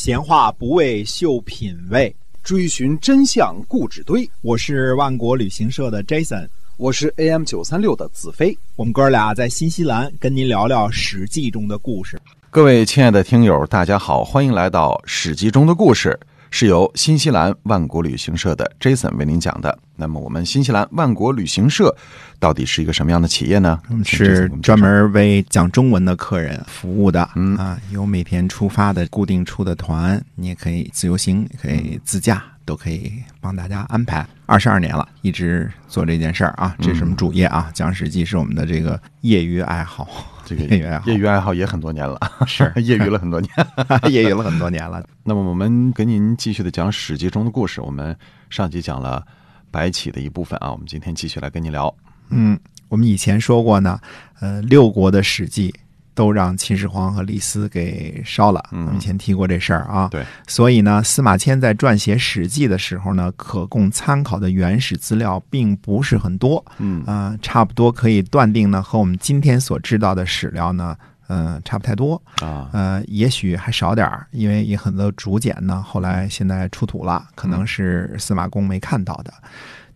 闲话不为秀品味，追寻真相故纸堆。我是万国旅行社的 Jason，我是 AM 九三六的子飞。我们哥俩在新西兰跟您聊聊《史记》中的故事。各位亲爱的听友，大家好，欢迎来到《史记》中的故事。是由新西兰万国旅行社的 Jason 为您讲的。那么，我们新西兰万国旅行社到底是一个什么样的企业呢？是专门为讲中文的客人服务的。嗯啊，有每天出发的固定出的团，你也可以自由行，也可以自驾，都可以帮大家安排。二十二年了，一直做这件事儿啊，这是我们主业啊。讲史记是我们的这个业余爱好。这个业余爱好，业余爱好也很多年了，是 业余了很多年，业余了很多年了。那么我们跟您继续的讲《史记》中的故事。我们上集讲了白起的一部分啊，我们今天继续来跟您聊。嗯，我们以前说过呢，呃，六国的《史记》。都让秦始皇和李斯给烧了。我们以前提过这事儿啊。对。所以呢，司马迁在撰写《史记》的时候呢，可供参考的原始资料并不是很多。嗯啊，差不多可以断定呢，和我们今天所知道的史料呢，嗯，差不太多啊。呃，也许还少点儿，因为有很多竹简呢，后来现在出土了，可能是司马公没看到的。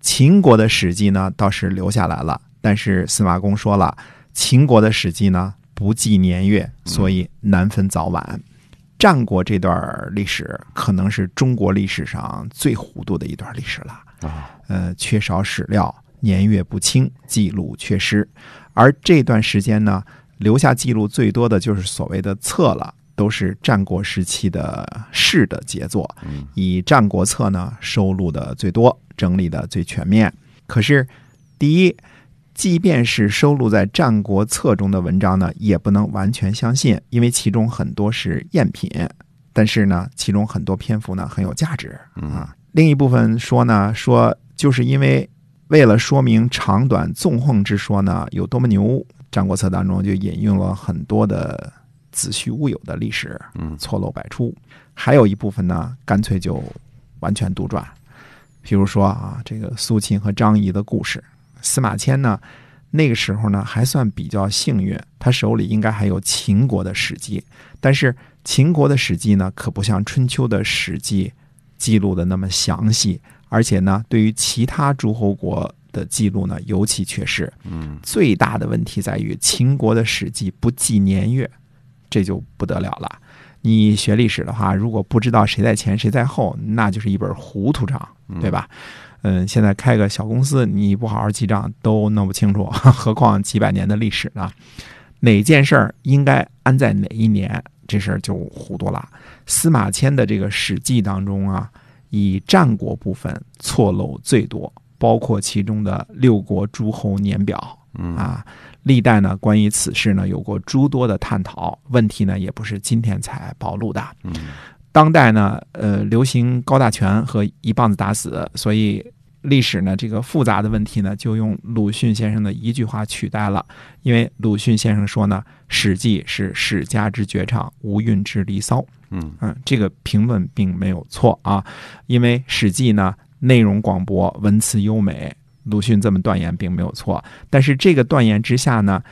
秦国的《史记》呢，倒是留下来了，但是司马公说了，秦国的《史记》呢。不计年月，所以难分早晚。战国这段历史可能是中国历史上最糊涂的一段历史了啊！呃，缺少史料，年月不清，记录缺失。而这段时间呢，留下记录最多的就是所谓的册了，都是战国时期的士的杰作。以《战国策》呢，收录的最多，整理的最全面。可是，第一。即便是收录在《战国策》中的文章呢，也不能完全相信，因为其中很多是赝品。但是呢，其中很多篇幅呢很有价值啊。另一部分说呢，说就是因为为了说明长短纵横之说呢有多么牛，《战国策》当中就引用了很多的子虚乌有的历史，嗯，错漏百出。还有一部分呢，干脆就完全杜撰，比如说啊，这个苏秦和张仪的故事。司马迁呢，那个时候呢还算比较幸运，他手里应该还有秦国的《史记》，但是秦国的《史记》呢，可不像春秋的《史记》记录的那么详细，而且呢，对于其他诸侯国的记录呢，尤其缺失。嗯，最大的问题在于秦国的《史记》不记年月，这就不得了了。你学历史的话，如果不知道谁在前谁在后，那就是一本糊涂账，对吧？嗯，现在开个小公司，你不好好记账都弄不清楚，何况几百年的历史呢？哪件事儿应该安在哪一年，这事儿就糊涂了。司马迁的这个《史记》当中啊，以战国部分错漏最多，包括其中的六国诸侯年表啊，历代呢关于此事呢有过诸多的探讨，问题呢也不是今天才暴露的。嗯。当代呢，呃，流行高大全和一棒子打死，所以历史呢这个复杂的问题呢，就用鲁迅先生的一句话取代了。因为鲁迅先生说呢，《史记》是史家之绝唱，无韵之离骚。嗯嗯，这个评论并没有错啊，因为《史记》呢内容广博，文辞优美，鲁迅这么断言并没有错。但是这个断言之下呢，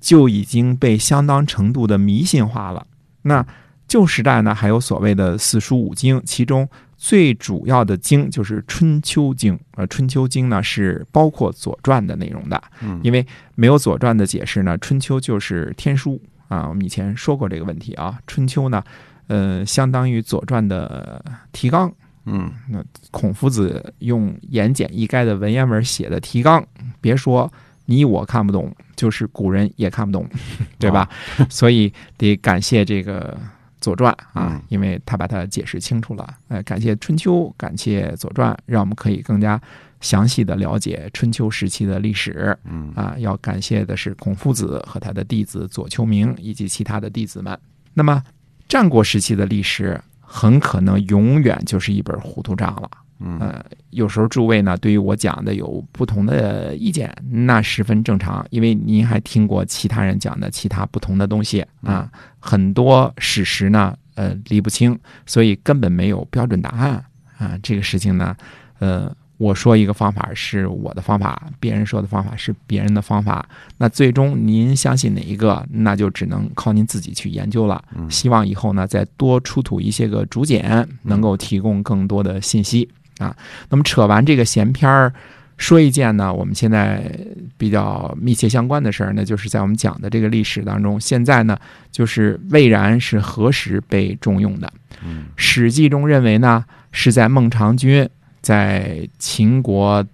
就已经被相当程度的迷信化了。那。旧时代呢，还有所谓的四书五经，其中最主要的经就是《春秋经》。呃，《春秋经》呢是包括《左传》的内容的，因为没有《左传》的解释呢，《春秋》就是天书啊。我们以前说过这个问题啊，《春秋》呢，呃，相当于《左传》的提纲。嗯，那孔夫子用言简意赅的文言文写的提纲，别说你我看不懂，就是古人也看不懂，对吧？所以得感谢这个。左传啊，因为他把它解释清楚了。呃，感谢春秋，感谢左传，让我们可以更加详细的了解春秋时期的历史。嗯啊，要感谢的是孔夫子和他的弟子左丘明以及其他的弟子们。那么，战国时期的历史很可能永远就是一本糊涂账了。嗯，有时候诸位呢，对于我讲的有不同的意见，那十分正常，因为您还听过其他人讲的其他不同的东西啊，很多史实呢，呃，理不清，所以根本没有标准答案啊。这个事情呢，呃，我说一个方法是我的方法，别人说的方法是别人的方法，那最终您相信哪一个，那就只能靠您自己去研究了。希望以后呢，再多出土一些个竹简，能够提供更多的信息啊。那么扯完这个闲篇儿。说一件呢，我们现在比较密切相关的事儿，那就是在我们讲的这个历史当中，现在呢，就是魏然是何时被重用的？嗯，《史记》中认为呢，是在孟尝君在秦国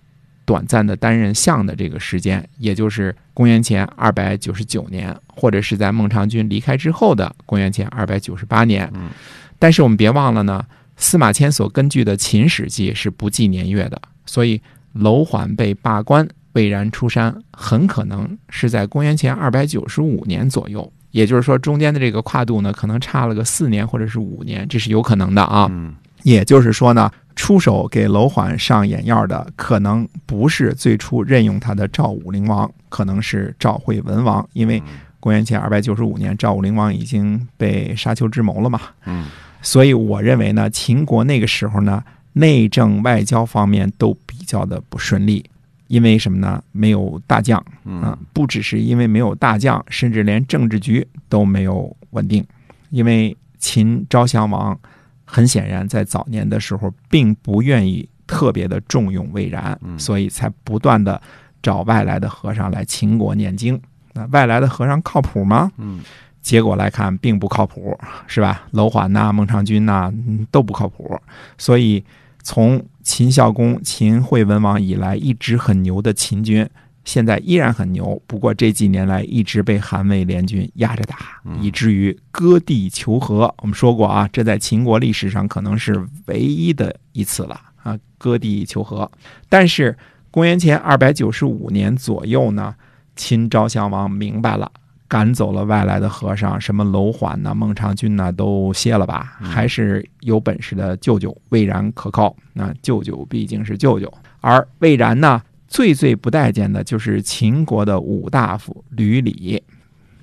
短暂的担任相的这个时间，也就是公元前二百九十九年，或者是在孟尝君离开之后的公元前二百九十八年。嗯，但是我们别忘了呢，司马迁所根据的《秦史记》是不记年月的，所以。楼缓被罢官，魏然出山，很可能是在公元前二百九十五年左右。也就是说，中间的这个跨度呢，可能差了个四年或者是五年，这是有可能的啊。嗯也就是说呢，出手给楼缓上眼药的，可能不是最初任用他的赵武灵王，可能是赵惠文王，因为公元前二百九十五年，赵武灵王已经被沙丘之谋了嘛。嗯所以我认为呢，秦国那个时候呢，内政外交方面都比较的不顺利，因为什么呢？没有大将啊嗯，不只是因为没有大将，甚至连政治局都没有稳定。因为秦昭襄王很显然在早年的时候并不愿意特别的重用魏然，嗯所以才不断的找外来的和尚来秦国念经。那外来的和尚靠谱吗？嗯结果来看，并不靠谱，是吧？楼缓呐、孟尝君呐、嗯都不靠谱。所以，从秦孝公、秦惠文王以来，一直很牛的秦军，现在依然很牛。不过这几年来，一直被韩魏联军压着打，以至于割地求和。我们说过啊，这在秦国历史上可能是唯一的一次了啊，割地求和。但是公元前二百九十五年左右呢，秦昭襄王明白了。赶走了外来的和尚，什么楼缓呐、孟尝君呐，都歇了吧，还是有本事的舅舅魏然可靠。那舅舅毕竟是舅舅，而魏然呢，最最不待见的就是秦国的五大夫吕礼。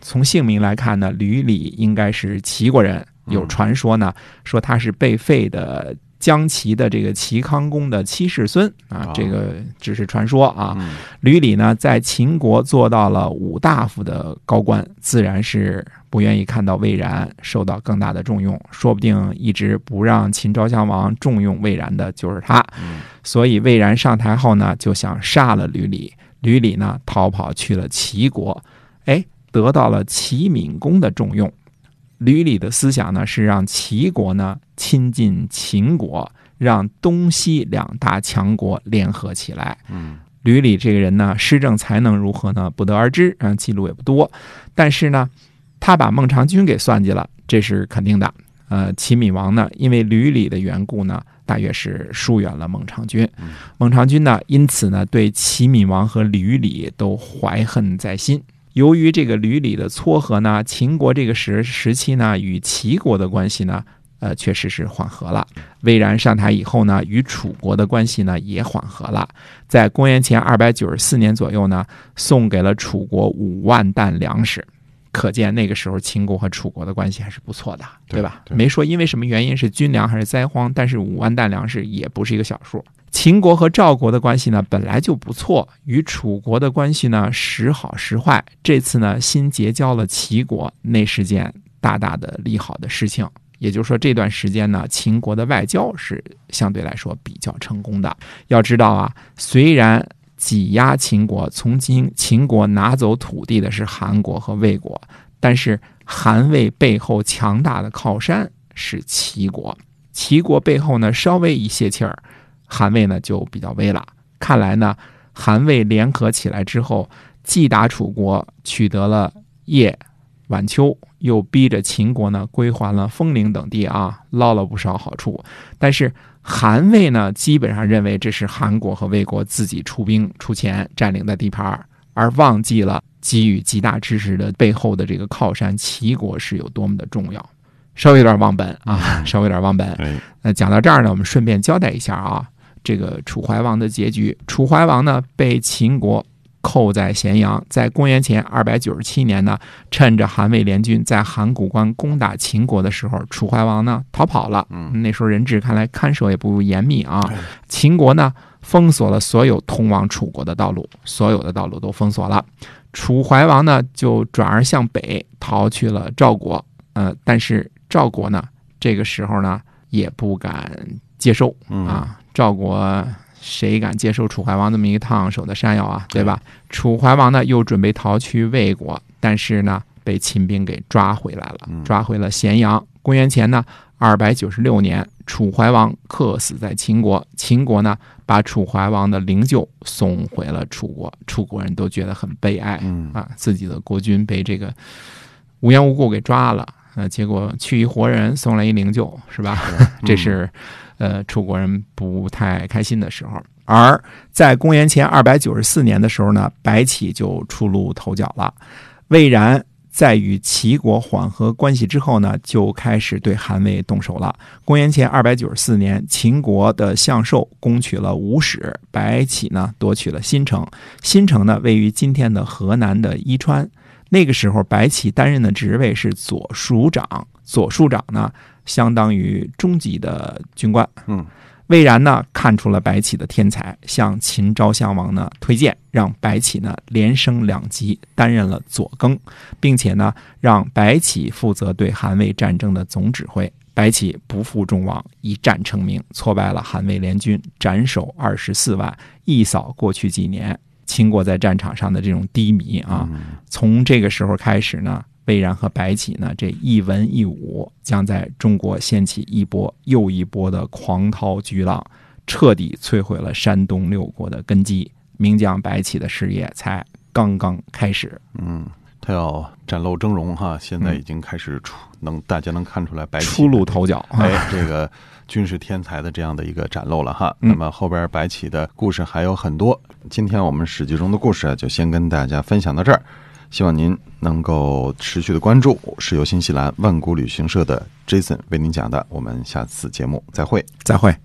从姓名来看呢，吕礼应该是齐国人，有传说呢，说他是被废的姜齐的这个齐康公的七世孙啊哦，这个只是传说啊。嗯吕礼呢，在秦国做到了五大夫的高官，自然是不愿意看到魏然受到更大的重用，说不定一直不让秦昭襄王重用魏然的就是他。嗯所以魏然上台后呢，就想杀了吕礼。吕礼呢，逃跑去了齐国，哎，得到了齐闵公的重用。吕礼的思想呢，是让齐国呢亲近秦国，让东西两大强国联合起来。嗯吕礼这个人呢，施政才能如何呢？不得而知，嗯，记录也不多。但是呢，他把孟尝君给算计了，这是肯定的。呃，齐闵王呢，因为吕礼的缘故呢，大约是疏远了孟尝君。孟尝君呢，因此呢，对齐闵王和吕礼都怀恨在心。由于这个吕礼的撮合呢，秦国这个时时期呢，与齐国的关系呢，呃，确实是缓和了。魏然上台以后呢，与楚国的关系呢也缓和了。在公元前二百九十四年左右呢，送给了楚国五万担粮食。可见那个时候秦国和楚国的关系还是不错的，对对吧？对没说因为什么原因是军粮还是灾荒，但是五万担粮食也不是一个小数。秦国和赵国的关系呢本来就不错，与楚国的关系呢时好时坏。这次呢新结交了齐国，那是件大大的利好的事情。也就是说，这段时间呢，秦国的外交是相对来说比较成功的。要知道啊，虽然挤压秦国，从今秦国拿走土地的是韩国和魏国，但是韩魏背后强大的靠山是齐国。齐国背后呢稍微一泄气儿，韩魏呢就比较微了。看来呢，韩魏联合起来之后，既打楚国，取得了叶、晚秋，又逼着秦国呢归还了丰陵等地啊，捞了不少好处。但是韩魏呢，基本上认为这是韩国和魏国自己出兵出钱占领的地盘儿，而忘记了给予极大支持的背后的这个靠山齐国是有多么的重要。稍微有点忘本啊，稍微有点忘本。哎那讲到这儿呢，我们顺便交代一下啊，这个楚怀王的结局。楚怀王呢被秦国扣在咸阳。在公元前二百九十七年呢，趁着韩魏联军在函谷关攻打秦国的时候，楚怀王呢逃跑了。嗯那时候人质看来看守也不严密啊。秦国呢封锁了所有通往楚国的道路，所有的道路都封锁了。楚怀王呢就转而向北逃去了赵国。呃，但是赵国呢这个时候呢也不敢接受嗯啊，赵国谁敢接受楚怀王这么一个烫手的山药啊，对吧？楚怀王呢又准备逃去魏国，但是呢被秦兵给抓回来了嗯，抓回了咸阳。公元前呢二百九十六年，楚怀王客死在秦国，秦国呢把楚怀王的灵柩送回了楚国，楚国人都觉得很悲哀嗯啊，自己的国君被这个无缘无故给抓了。呃，结果去一活人送来一灵柩，是吧？这是呃楚国人不太开心的时候。而在公元前二百九十四年的时候呢，白起就初露头角了。魏然在与齐国缓和关系之后呢，就开始对韩魏动手了。公元前二百九十四年，秦国的相寿攻取了吴使，白起呢夺取了新城。新城呢位于今天的河南的伊川。那个时候，白起担任的职位是左庶长，左庶长呢相当于中级的军官。嗯，魏然呢看出了白起的天才，向秦昭襄王呢推荐，让白起呢连升两级，担任了左更，并且呢让白起负责对韩魏战争的总指挥。白起不负众望，一战成名，挫败了韩魏联军，斩首二十四万，一扫过去几年秦国在战场上的这种低迷啊。从这个时候开始呢，魏然和白起呢这一文一武，将在中国掀起一波又一波的狂涛巨浪，彻底摧毁了山东六国的根基。名将白起的事业才刚刚开始。嗯，他要崭露峥嵘哈，现在已经开始出能大家能看出来白起出露头角，啊哎，这个军事天才的这样的一个展露了哈。嗯那么后边白起的故事还有很多，今天我们史记中的故事啊就先跟大家分享到这儿。希望您能够持续的关注，是由新西兰万国旅行社的 Jason 为您讲的。我们下次节目再会。再会。